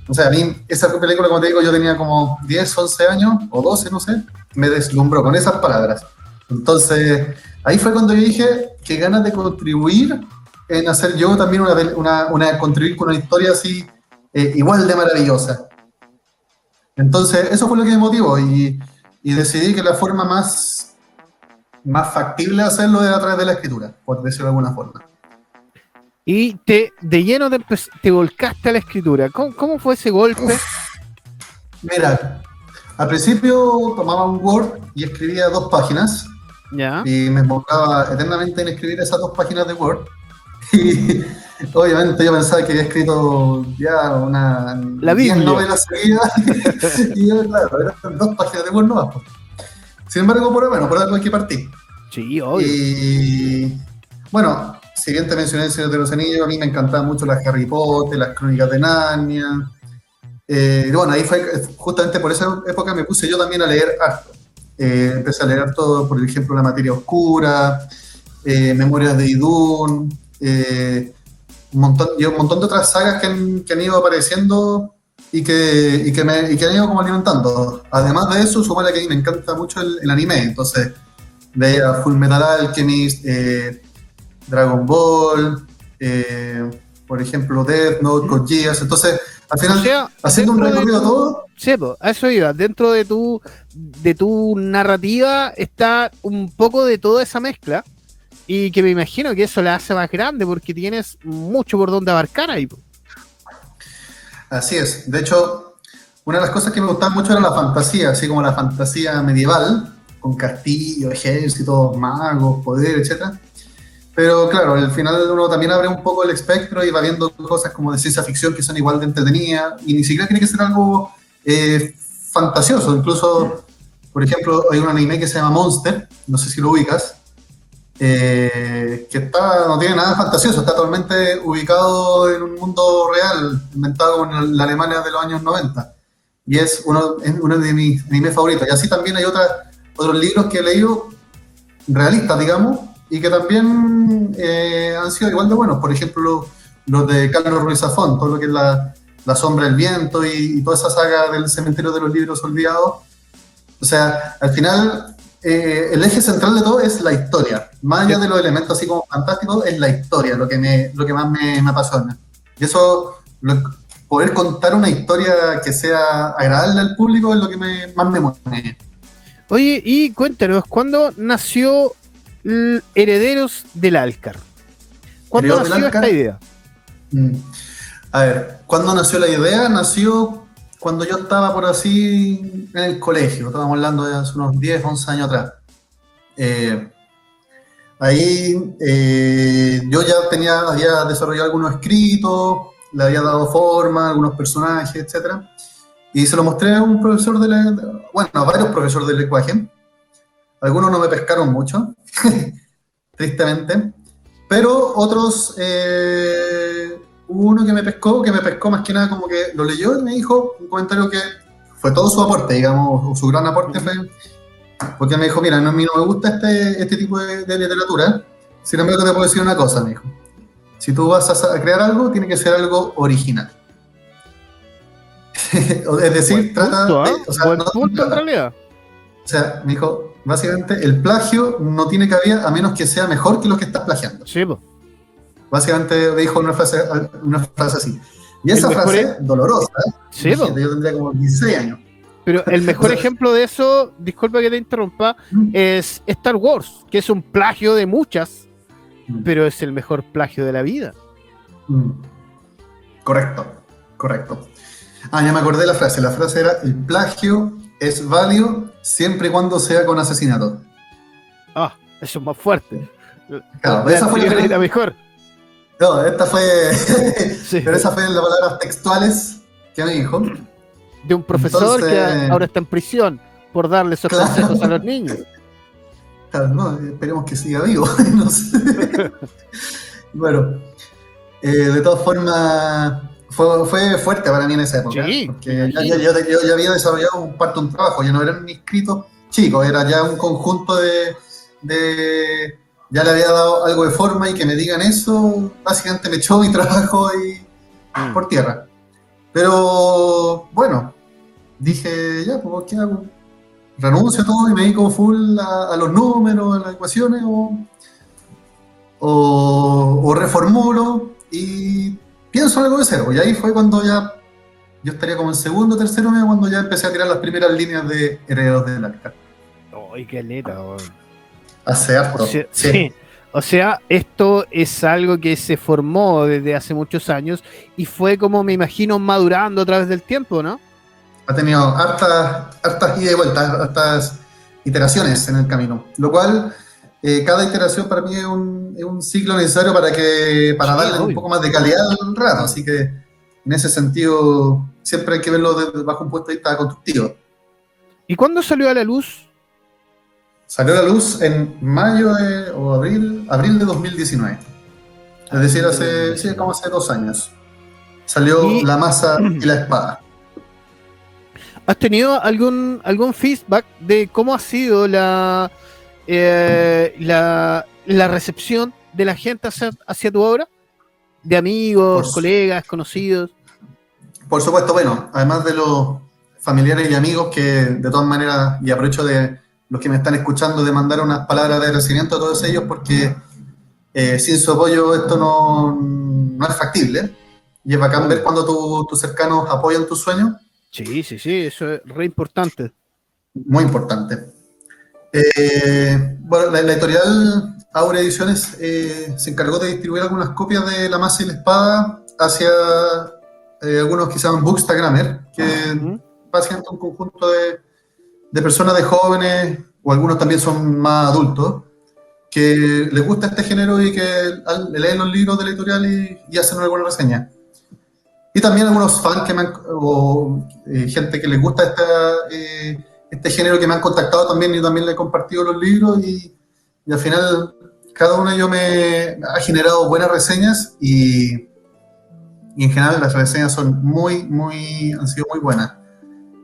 Speaker 3: o sea, a mí esa película, como te digo, yo tenía como 10, 11 años o 12, no sé, me deslumbró con esas palabras. Entonces, ahí fue cuando yo dije que ganas de contribuir en hacer yo también una, contribuir con una historia así eh, igual de maravillosa. Entonces, eso fue lo que me motivó y, y decidí que la forma más, más factible de hacerlo era a través de la escritura, por decirlo de alguna forma.
Speaker 1: Y te, de lleno te, te volcaste a la escritura. ¿Cómo, cómo fue ese golpe?
Speaker 3: Mira, al principio tomaba un Word y escribía dos páginas.
Speaker 1: ¿Ya?
Speaker 3: Y me enfocaba eternamente en escribir esas dos páginas de Word. Y obviamente yo pensaba que había escrito ya una
Speaker 1: la Biblia.
Speaker 3: novela seguidas. y yo, claro, eran dos páginas de Word no Sin embargo, por bueno, por algo hay que partir.
Speaker 1: Sí, obvio.
Speaker 3: Y bueno, si bien mencioné el Señor de los Anillos, a mí me encantaban mucho las Harry Potter, las Crónicas de Narnia. Eh, bueno, ahí fue justamente por esa época me puse yo también a leer harto. Eh, empecé a leer todo, por ejemplo, La Materia Oscura, eh, Memorias de Idún, un, y un montón de otras sagas que han, ido apareciendo y que, y que, me, y que han ido como alimentando. Además de eso, supongo que a mí me encanta mucho el, el anime, entonces veía Full Metal Alchemist, Dragon Ball, por ejemplo, Death Note, Code Geass, entonces al final, haciendo un recorrido todo.
Speaker 1: Sí, a eso iba. Dentro de tu, de tu narrativa está un poco de toda esa mezcla. Y que me imagino que eso la hace más grande porque tienes mucho por donde abarcar ahí.
Speaker 3: Así es. De hecho, una de las cosas que me gustaba mucho era la fantasía, así como la fantasía medieval, con castillos, ejércitos, magos, poder, etcétera pero claro, al final uno también abre un poco el espectro y va viendo cosas como de ciencia ficción que son igual de entretenidas y ni siquiera tiene que ser algo eh, fantasioso. Incluso, por ejemplo, hay un anime que se llama Monster, no sé si lo ubicas, eh, que está, no tiene nada fantasioso, está totalmente ubicado en un mundo real, inventado en la Alemania de los años 90. Y es uno, uno de mis animes favoritos. Y así también hay otros libros que he leído realistas, digamos, y que también eh, han sido igual de buenos. Por ejemplo, los de Carlos Ruiz Zafón, todo lo que es la, la Sombra del Viento y, toda esa saga del Cementerio de los Libros Olvidados. O sea, al final, eh, el eje central de todo es la historia. Más allá de los elementos así como fantásticos, es la historia lo que, me, lo que más me, me apasiona. Y eso, poder contar una historia que sea agradable al público es lo que me, más me mueve.
Speaker 1: Oye, y cuéntanos, ¿cuándo nació herederos del Alcar. ¿Cuándo nació esta idea?
Speaker 3: Mm. A ver, ¿cuándo nació la idea? Nació cuando yo estaba por así en el colegio, estábamos hablando de hace unos 10, 11 años atrás. Eh, ahí eh, yo ya tenía, había desarrollado algunos escritos, le había dado forma, algunos personajes, etc. Y se lo mostré a un profesor de, bueno, a varios profesores del lenguaje. Algunos no me pescaron mucho, tristemente, pero otros, eh, uno que me pescó, que me pescó más que nada como que lo leyó y me dijo un comentario que fue todo su aporte, digamos, o su gran aporte fue, porque me dijo, mira, no, a mí no me gusta este, este tipo de, literatura, sin embargo te puedo decir una cosa, me dijo, si tú vas a crear algo, tiene que ser algo original. es decir, trata...
Speaker 1: ¿eh? o sea, en realidad.
Speaker 3: O sea, me dijo, básicamente el plagio no tiene cabida a menos que sea mejor que lo que estás plagiando.
Speaker 1: Sí,
Speaker 3: Básicamente dijo una frase, una frase así. Y esa frase, es dolorosa,
Speaker 1: sí, yo
Speaker 3: tendría como 16 años.
Speaker 1: Pero el mejor ejemplo de eso, disculpa que te interrumpa, mm. es Star Wars, que es un plagio de muchas, mm. pero es el mejor plagio de la vida.
Speaker 3: Mm. Correcto, correcto. Ah, ya me acordé de la frase. La frase era: el plagio es válido siempre y cuando sea con asesinato.
Speaker 1: Ah, eso es más fuerte.
Speaker 3: Claro, esa fue
Speaker 1: la mejor.
Speaker 3: No, esta fue. Pero esa fue en las palabras textuales que me dijo.
Speaker 1: De un profesor que ahora está en prisión por darle esos consejos a los niños.
Speaker 3: Claro, no, esperemos que siga vivo. bueno, eh, de todas formas, fue, fue fuerte para mí en esa época. porque ya, yo, ya había desarrollado un parte de un trabajo, ya no eran un inscrito chico, era ya un conjunto de, de, Ya le había dado algo de forma y que me digan eso, básicamente me echó mi trabajo y, mm. por tierra. Pero bueno, dije, ya, pues, ¿qué hago? Renuncio a todo y me dedico full a, los números, a las ecuaciones, o, o, reformulo y pienso algo de cero. Y ahí fue cuando ya yo estaría como en segundo o tercero cuando ya empecé a tirar las primeras líneas de herederos de la
Speaker 1: ¡Ay, qué neta!
Speaker 3: Hace harto.
Speaker 1: sí. O sea, esto es algo que se formó desde hace muchos años y fue como me imagino madurando a través del tiempo, ¿no?
Speaker 3: Ha tenido hartas, hartas idas y vueltas, hartas iteraciones en el camino, lo cual eh, cada iteración para mí es un, es un, ciclo necesario para que para darle un poco más de calidad al rato, así que en ese sentido siempre hay que verlo desde, bajo un punto de vista constructivo.
Speaker 1: ¿Y cuándo salió a la luz
Speaker 3: Salió a la luz en mayo o abril, abril de 2019. Es decir, hace, sí, como hace dos años. Salió La Masa y la Espada.
Speaker 1: ¿Has tenido algún, algún feedback de cómo ha sido la, eh, la, recepción de la gente hacia, tu obra? ¿De amigos, colegas, conocidos?
Speaker 3: Por supuesto, bueno, además de los familiares y amigos que de todas maneras, y aprovecho de, los que me están escuchando de mandar unas palabras de recibimiento a todos ellos, porque eh, sin su apoyo esto no, no, es factible. Y es bacán ver cuando tus cercanos apoyan tus sueños.
Speaker 1: Sí, sí, sí, eso es re importante.
Speaker 3: Muy importante. Eh, bueno, la, editorial Aure Ediciones eh, se encargó de distribuir algunas copias de La Masa y la Espada hacia algunos que se llaman Bookstagrammer, que uh básicamente un conjunto de de personas de jóvenes, o algunos también son más adultos, que les gusta este género y que leen los libros de la editorial y, hacen alguna reseña. Y también algunos fans que me o eh, gente que les gusta esta, eh, este género que me han contactado también y también le he compartido los libros y, y al final cada uno de ellos me ha generado buenas reseñas y, y en general las reseñas son muy, muy, han sido muy buenas.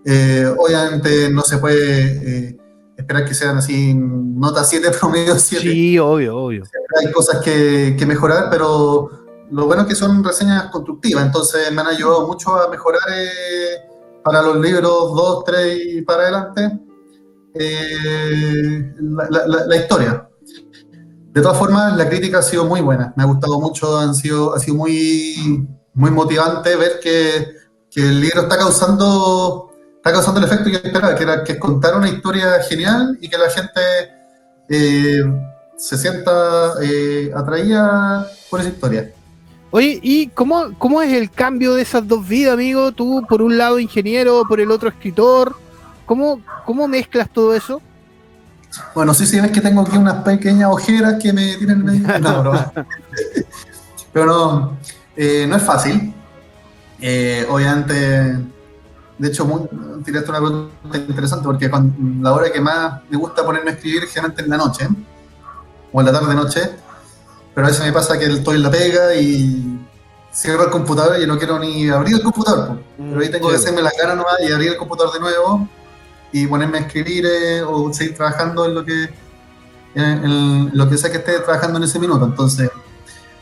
Speaker 3: Eh, obviamente no se puede eh, esperar que sean así nota 7, promedio 7.
Speaker 1: Sí, obvio, obvio.
Speaker 3: hay cosas que, mejorar, pero lo bueno es que son reseñas constructivas, entonces me han ayudado mucho a mejorar eh, para los libros 2, 3 y para adelante la, historia. De todas formas, la crítica ha sido muy buena, me ha gustado mucho, han sido, ha sido muy, motivante ver que, que el libro está causando está causando el efecto que esperaba, que era que contar una historia genial y que la gente eh, se sienta eh, atraída por esa historia.
Speaker 1: Oye, ¿y cómo, cómo es el cambio de esas dos vidas, amigo? Tú, por un lado, ingeniero, por el otro, escritor. ¿Cómo, cómo mezclas todo eso?
Speaker 3: Bueno, sí, sí, ves que tengo aquí unas pequeñas ojeras que me tienen medio... No, no. Pero no, eh, no es fácil. obviamente de hecho, muy, tiraste una pregunta interesante porque la hora que más me gusta ponerme a escribir generalmente en la noche o en la tarde-noche, pero a veces me pasa que estoy en la pega y cierro el computador y no quiero ni abrir el computador. Pero ahí tengo que hacerme la cara nomás y abrir el computador de nuevo y ponerme a escribir eh, o seguir trabajando en lo que en, lo que sea que esté trabajando en ese minuto. Entonces,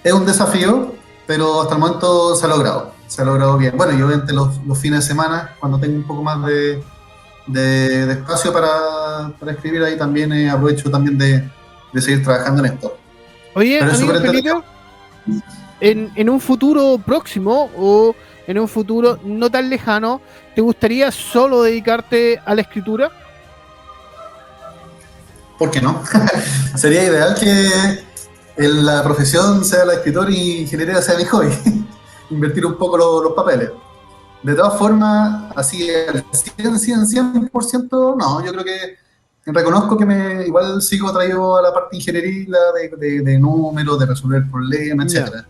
Speaker 3: es un desafío, pero hasta el momento se ha logrado se ha logrado bien. Bueno, yo obviamente los, fines de semana, cuando tengo un poco más de, de, espacio para, para, escribir, ahí también eh, aprovecho también de, de, seguir trabajando en esto.
Speaker 1: Oye, amigo en, en un futuro próximo o en un futuro no tan lejano, ¿te gustaría solo dedicarte a la escritura?
Speaker 3: ¿Por qué no? Sería ideal que en la profesión sea la escritor y ingeniería sea mi hobby invertir un poco los, papeles. De todas formas, así al 100, 100, 100%, no, yo creo que reconozco que me igual sigo atraído a la parte ingenieril de, de, números, de resolver problemas, etc.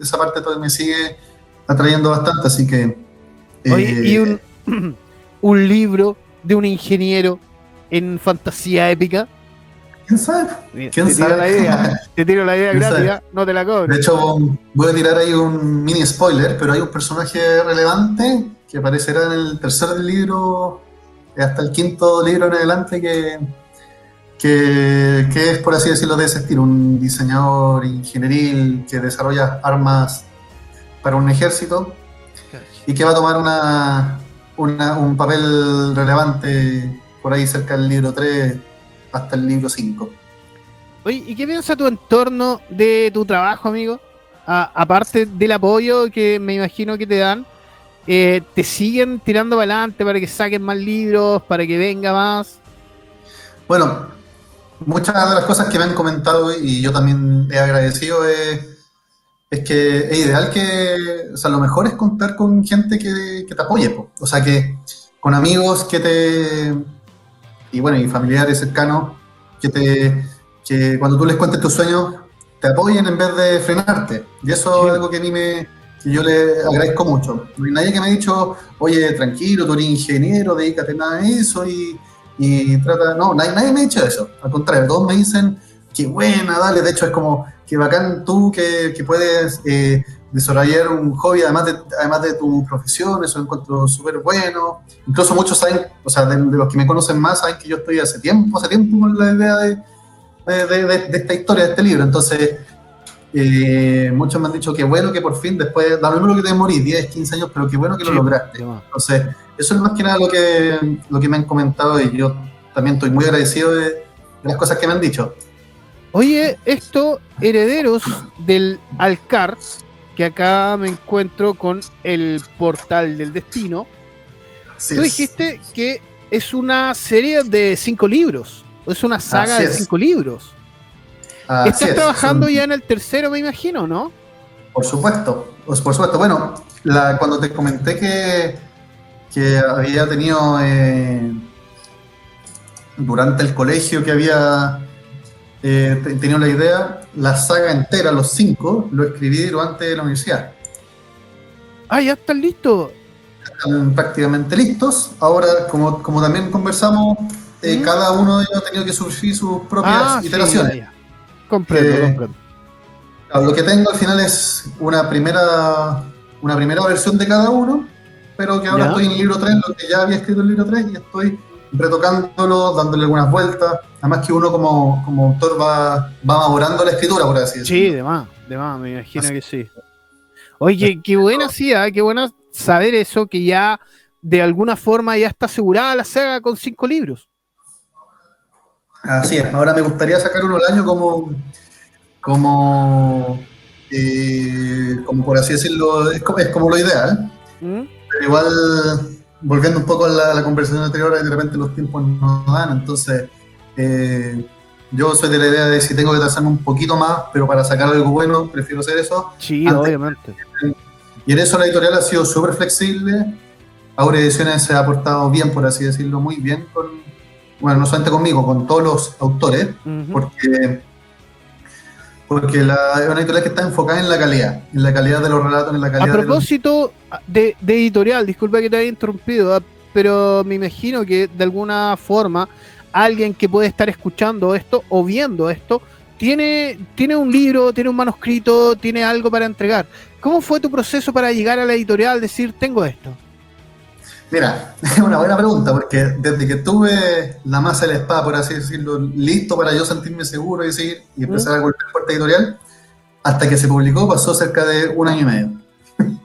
Speaker 3: Esa parte todavía me sigue atrayendo bastante, así que...
Speaker 1: Oye, ¿y un, un libro de un ingeniero en fantasía épica?
Speaker 3: ¿Quién sabe?
Speaker 1: Mira,
Speaker 3: ¿Quién
Speaker 1: te tiro
Speaker 3: sabe?
Speaker 1: la idea, te tiro la idea
Speaker 3: ¿Quién
Speaker 1: gratis? ¿ah? no te la
Speaker 3: De
Speaker 1: cobro.
Speaker 3: hecho, voy a tirar ahí un mini spoiler, pero hay un personaje relevante que aparecerá en el tercer libro, hasta el quinto libro en adelante, que, que, es, por así decirlo, de ese estilo, un diseñador ingenieril que desarrolla armas para un ejército y que va a tomar una, una- un papel relevante por ahí cerca del libro 3 hasta el libro 5.
Speaker 1: Oye, ¿y qué piensa tu entorno de tu trabajo, amigo? Aparte del apoyo que me imagino que te dan, eh, ¿te siguen tirando para adelante para que saquen más libros, para que venga más?
Speaker 3: Bueno, muchas de las cosas que me han comentado y yo también he agradecido es, es que es ideal que, o sea, lo mejor es contar con gente que, que te apoye, po. o sea, que con amigos que te, y bueno, y familiares cercanos, que te, que cuando tú les cuentes tus sueños, te apoyen en vez de frenarte. Y eso
Speaker 1: Sí.
Speaker 3: es algo que a mí me, que yo le agradezco mucho. No hay nadie que me ha dicho, oye, tranquilo, tú eres ingeniero, dedícate nada a eso y, y trata. No, nadie, nadie me ha dicho eso. Al contrario, todos me dicen, qué buena, dale. De hecho, es como, qué bacán tú que, que puedes eh, desarrollar un hobby además de, además de tu profesión, eso lo encuentro súper bueno. Incluso muchos saben, o sea, de, los que me conocen más, saben que yo estoy hace tiempo, hace tiempo con la idea de, de, de- de- de esta historia, de este libro. Entonces, eh, muchos me han dicho que bueno que por fin, después, da lo mismo que te morís, 10, 15 años, pero qué bueno que lo lograste. Entonces, eso es más que nada lo que, lo que me han comentado y yo también estoy muy agradecido de, de las cosas que me han dicho.
Speaker 1: Oye, esto, herederos del Alcar, que acá me encuentro con el portal del destino,
Speaker 3: Así
Speaker 1: tú
Speaker 3: es.
Speaker 1: dijiste que es una serie de cinco libros, es una saga
Speaker 3: Así
Speaker 1: de
Speaker 3: es.
Speaker 1: cinco libros.
Speaker 3: Así
Speaker 1: Estás
Speaker 3: es.
Speaker 1: trabajando
Speaker 3: Son-
Speaker 1: ya en el tercero, me imagino, ¿no?
Speaker 3: Por supuesto, pues, por supuesto. Bueno, la, cuando te comenté que, que había tenido eh, durante el colegio que había eh, te- tenido la idea, la saga entera, los cinco, lo escribí durante la universidad.
Speaker 1: Ah, ya están listos.
Speaker 3: Están prácticamente listos. Ahora, como, como también conversamos, eh,
Speaker 1: ¿Mm?
Speaker 3: cada uno de ellos ha tenido que sufrir sus propias
Speaker 1: Ah, sí,
Speaker 3: iteraciones.
Speaker 1: ya, ya. Comprendo,
Speaker 3: Eh,
Speaker 1: comprendo.
Speaker 3: Claro, Lo que tengo al final es una primera, una primera versión de cada uno, pero que ahora
Speaker 1: Ya.
Speaker 3: estoy en el libro 3, lo que ya había escrito el libro 3, y estoy retocándolo, dándole algunas vueltas. Además que uno como, como autor va, va madurando la escritura, por así
Speaker 1: Sí,
Speaker 3: decirlo.
Speaker 1: de más, de más, me imagino
Speaker 3: Así-
Speaker 1: que sí. Oye, qué buena sí, ah, qué buena saber eso, que ya de alguna forma ya está asegurada la saga con cinco libros.
Speaker 3: Así es. Ahora me gustaría sacar uno al año como, como, eh, como por así decirlo, es como, es como lo ideal.
Speaker 1: ¿Mm?
Speaker 3: Pero igual, volviendo un poco a la, conversación anterior, de repente los tiempos no dan, entonces eh, yo soy de la idea de si tengo que trazarme un poquito más, pero para sacar algo bueno, prefiero hacer eso.
Speaker 1: Sí,
Speaker 3: Antes-
Speaker 1: obviamente.
Speaker 3: Y en eso la editorial ha sido súper flexible. Ahora Ediciones se ha portado bien, por así decirlo, muy bien con, bueno, no solamente conmigo, con todos los autores, porque, porque la, es una editorial que está enfocada en la calidad, en la calidad de los relatos, en la
Speaker 1: A
Speaker 3: calidad de los
Speaker 1: propósito de, de editorial, disculpa que te haya interrumpido, ah, pero me imagino que de alguna forma alguien que puede estar escuchando esto o viendo esto tiene, tiene un libro, tiene un manuscrito, tiene algo para entregar. ¿Cómo fue tu proceso para llegar a la editorial, decir, tengo esto?
Speaker 3: Mira, es una buena pregunta, porque desde que tuve la masa de la espada, por así decirlo, listo para yo sentirme seguro y seguir y empezar a golpear puerta editorial, hasta que se publicó pasó cerca de un año y medio.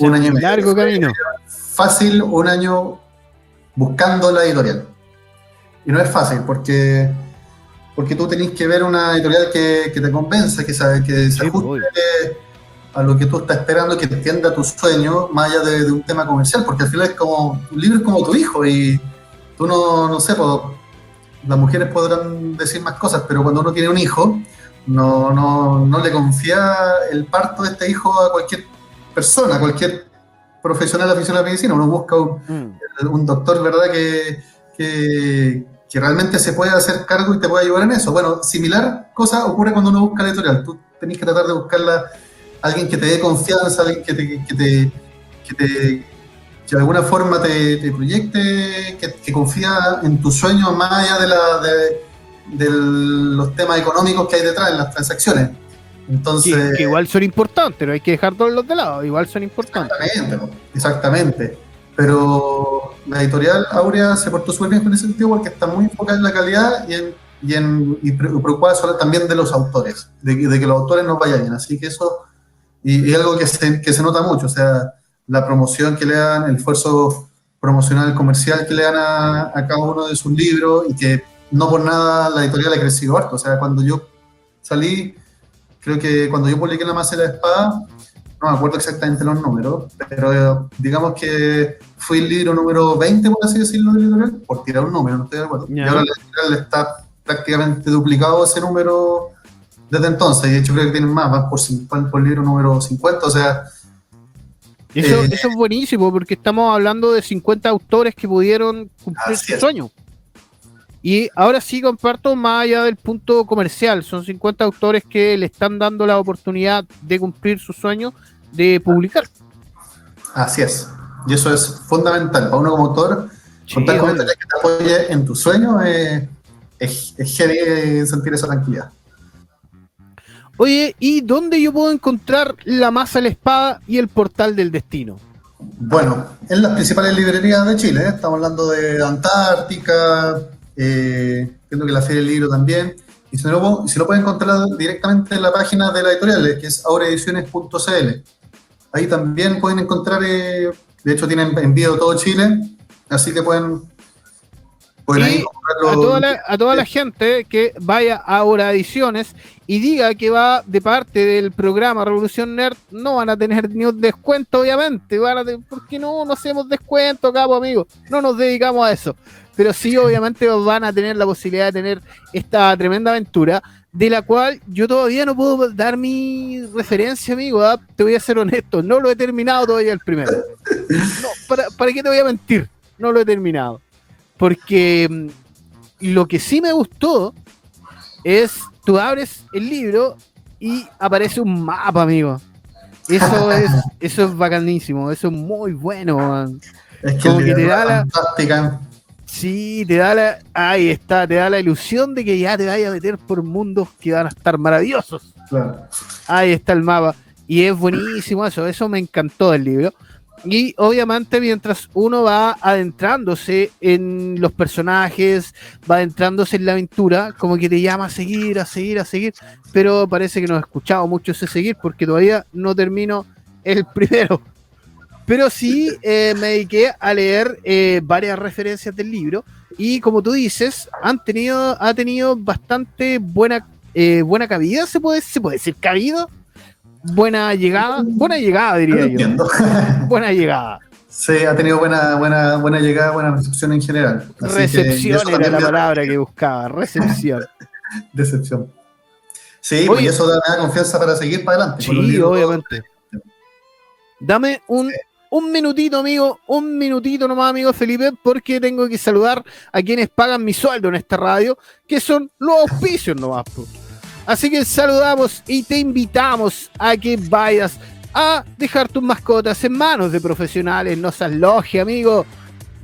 Speaker 3: Un año y medio.
Speaker 1: Largo camino.
Speaker 3: Fácil, un año buscando la editorial. Y no es fácil, porque, porque tú tenés que ver una editorial que, que te convenza, que, sabe, que se
Speaker 1: Sí,
Speaker 3: ajuste. A lo que tú estás esperando, que entienda tu sueño, más allá de, de un tema comercial, porque al final es como, un libro es como tu hijo y tú no, no sé, pues, las mujeres podrán decir más cosas, pero cuando uno tiene un hijo, no, no, no le confía el parto de este hijo a cualquier persona, a cualquier profesional aficionado a la medicina, uno busca un,
Speaker 1: Mm.
Speaker 3: un doctor, ¿verdad? Que, que, que realmente se pueda hacer cargo y te pueda ayudar en eso. Bueno, similar cosa ocurre cuando uno busca la editorial. Tú tenés que tratar de buscarla alguien que te dé confianza, alguien que te, que te, que te- que de alguna forma te, te proyecte, que, que confía en tus sueños más allá de la, de, de los temas económicos que hay detrás en las transacciones. Entonces,
Speaker 1: que, igual son importantes, no hay que dejar todos los de lado, igual son importantes.
Speaker 3: Exactamente, exactamente. Pero la editorial Aurea se portó súper bien en ese sentido porque está muy enfocada en la calidad y, en, y, en, y preocupada también de los autores, de, de, que los autores nos vayan bien. Así que eso, y, y algo que se, que se nota mucho, o sea, la promoción que le dan, el esfuerzo promocional comercial que le dan a, a cada uno de sus libros y que no por nada la editorial ha crecido harto. O sea, cuando yo salí, creo que cuando yo publiqué La Masa de la Espada, no me acuerdo exactamente los números, pero digamos que fui el libro número 20, por así decirlo, editorial, por tirar un número, no estoy de acuerdo. Y ahora la editorial está prácticamente duplicado ese número desde entonces, y de hecho creo que tienen más, van por, 50, por libro número 50, o sea...
Speaker 1: Eso, eh, eso es buenísimo, porque estamos hablando de 50 autores que pudieron cumplir su sueño. Y ahora sí comparto más allá del punto comercial. Son 50 autores que le están dando la oportunidad de cumplir su sueño de publicar.
Speaker 3: Así es. Y eso es fundamental. Para uno como autor, contar con que te apoye en tu sueño eh, es, es heavy sentir esa tranquilidad.
Speaker 1: Oye, ¿y dónde yo puedo encontrar la masa la espada y el portal del destino?
Speaker 3: Bueno, en las principales librerías de Chile. ¿eh? Estamos hablando de Antártica, eh, que la Feria del Libro también. Y si lo, si lo pueden encontrar directamente en la página de la editorial, que es aureediciones.cl. Ahí también pueden encontrar, eh, de hecho tienen envío todo Chile, así que pueden, pueden
Speaker 1: y a, toda la, a toda la gente que vaya a Ediciones y diga que va de parte del programa Revolución Nerd, no van a tener ni un descuento, obviamente. Van a porque no, no hacemos descuento, cabo, amigo. No nos dedicamos a eso pero sí obviamente van a tener la posibilidad de tener esta tremenda aventura, de la cual yo todavía no puedo dar mi referencia, amigo. ¿ah? Te voy a ser honesto, no lo he terminado todavía el primero. No, ¿para, ¿Para qué te voy a mentir? No lo he terminado. Porque mm, lo que sí me gustó es, tú abres el libro y aparece un mapa, amigo. Eso es, eso es bacanísimo, eso es muy bueno. Man.
Speaker 3: Es que, Como que te da la,
Speaker 1: Sí, te da la. Ahí está, te da la ilusión de que ya te vaya a meter por mundos que van a estar maravillosos.
Speaker 3: Claro.
Speaker 1: Ahí está el mapa. Y es buenísimo eso, eso me encantó del libro. Y obviamente mientras uno va adentrándose en los personajes, va adentrándose en la aventura, como que te llama a seguir, a seguir, a seguir, pero parece que no he escuchado mucho ese seguir porque todavía no termino el primero. Pero sí eh, me dediqué a leer eh, varias referencias del libro y como tú dices, han tenido, ha tenido bastante buena, eh, buena cabida, ¿se puede, ¿se puede decir cabido? Buena llegada, buena llegada diría yo. buena llegada.
Speaker 3: Sí, ha tenido buena, buena, buena llegada, buena recepción en general.
Speaker 1: Así recepción que, era la palabra que buscaba, recepción.
Speaker 3: Decepción. Sí, pues, Oye, y eso da, da, confianza para seguir para adelante.
Speaker 1: Sí, obviamente. Dame un un minutito, amigo, un minutito nomás, amigo Felipe, porque tengo que saludar a quienes pagan mi sueldo en esta radio, que son los auspicios nomás. Así que saludamos y te invitamos a que vayas a dejar tus mascotas en manos de profesionales, no seas logia, amigo.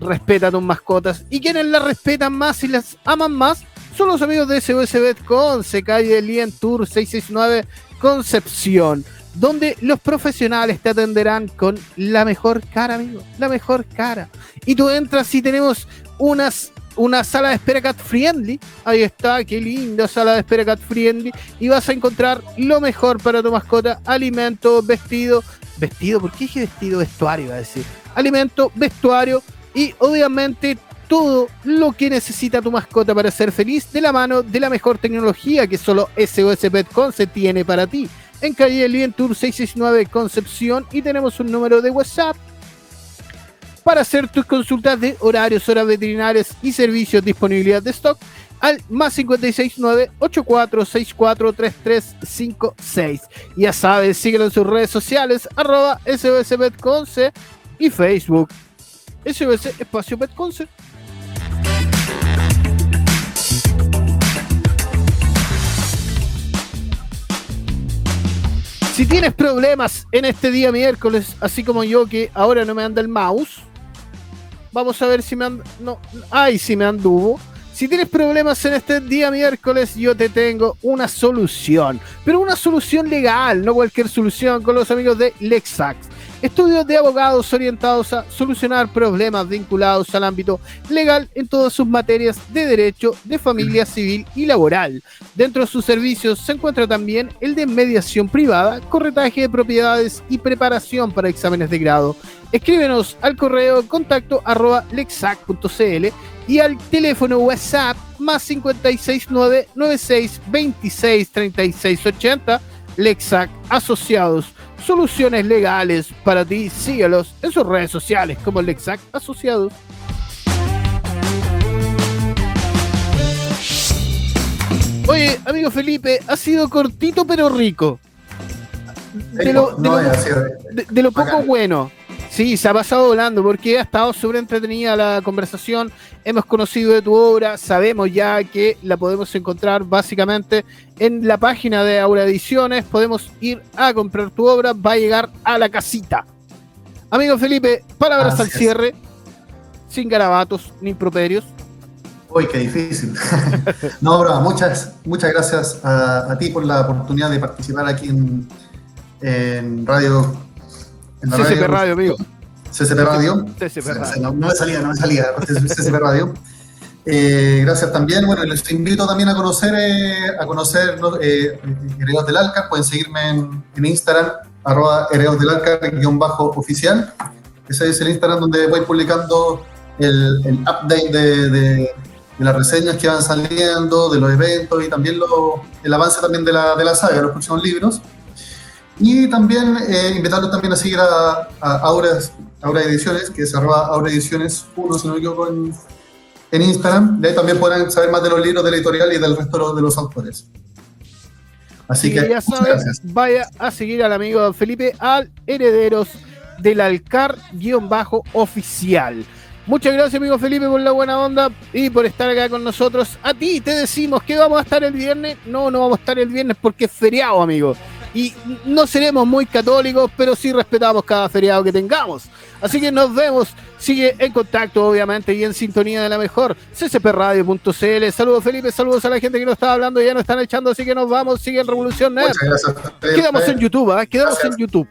Speaker 1: Respeta tus mascotas y quienes las respetan más y las aman más son los amigos de SOS con calle Lien Tour 669 Concepción donde los profesionales te atenderán con la mejor cara, amigo, la mejor cara. Y tú entras y tenemos unas, una sala de espera cat friendly. Ahí está, qué linda sala de espera cat friendly. Y vas a encontrar lo mejor para tu mascota: alimento, vestido. Vestido, ¿por qué dije vestido? Vestuario, iba a decir. Alimento, vestuario y obviamente todo lo que necesita tu mascota para ser feliz de la mano de la mejor tecnología que solo SOS Pet se tiene para ti en calle Lien Tour 669 Concepción y tenemos un número de WhatsApp para hacer tus consultas de horarios, horas veterinarias y servicios, disponibilidad de stock al más 569 84643356. Ya sabes, síguelo en sus redes sociales, arroba SOSBetconce y Facebook. SOS Espacio Betconce. Si tienes problemas en este día miércoles, así como yo que ahora no me anda el mouse, vamos a ver si me anda. No, ay, si me anduvo. Si tienes problemas en este día miércoles, yo te tengo una solución, pero una solución legal, no cualquier solución, con los amigos de Lexax. Estudios de abogados orientados a solucionar problemas vinculados al ámbito legal en todas sus materias de derecho, de familia civil y laboral. Dentro de sus servicios se encuentra también el de mediación privada, corretaje de propiedades y preparación para exámenes de grado. Escríbenos al correo contacto arroba lexac.cl y al teléfono WhatsApp más 569 96 26 36 80 Lexac Asociados. Soluciones legales para ti. Síguelos en sus redes sociales como Lexac Asociados. Oye, amigo Felipe, ha sido cortito pero rico. De lo, de lo, de, de lo poco bueno. Sí, se ha pasado volando porque ha estado súper entretenida la conversación. Hemos conocido de tu obra, sabemos ya que la podemos encontrar básicamente en la página de Aura Ediciones. Podemos ir a comprar tu obra, va a llegar a la casita. Amigo Felipe, palabras al cierre, sin garabatos ni improperios.
Speaker 3: Uy, qué difícil. no, bro, muchas, muchas gracias a, a, ti por la oportunidad de participar aquí en, en Radio
Speaker 1: CCP Radio, amigo.
Speaker 3: CCP Radio.
Speaker 1: CCP Radio.
Speaker 3: No, no, me salía, no me salía. CCP Radio. Eh, gracias también. Bueno, les invito también a conocer eh, a conocer eh, Heredos del Alcar. Pueden seguirme en, en Instagram, arroba Heredos del Alcar, guion bajo oficial. Ese es el Instagram donde voy publicando el, el update de, de, de, las reseñas que van saliendo, de los eventos y también lo, el avance también de la, de la saga, de los próximos libros. Y también eh, invitarlos también a seguir a, a Aura, Aura, Ediciones, que es arroba Aura Ediciones 1, si no me equivoco, en, en, Instagram. De ahí también podrán saber más de los libros de la editorial y del resto de los autores. Así,
Speaker 1: que, ya sabes, vaya a seguir al amigo Felipe al Herederos del Alcar-oficial. Muchas gracias, amigo Felipe, por la buena onda y por estar acá con nosotros. A ti te decimos que vamos a estar el viernes. No, no vamos a estar el viernes porque es feriado, amigo y no seremos muy católicos, pero sí respetamos cada feriado que tengamos. Así que nos vemos, sigue en contacto obviamente y en sintonía de la mejor ccpradio.cl. Saludos Felipe, saludos a la gente que nos está hablando, ya nos están echando, así que nos vamos, sigue en Revolución Nerd. Quedamos en YouTube, ¿eh? quedamos en YouTube.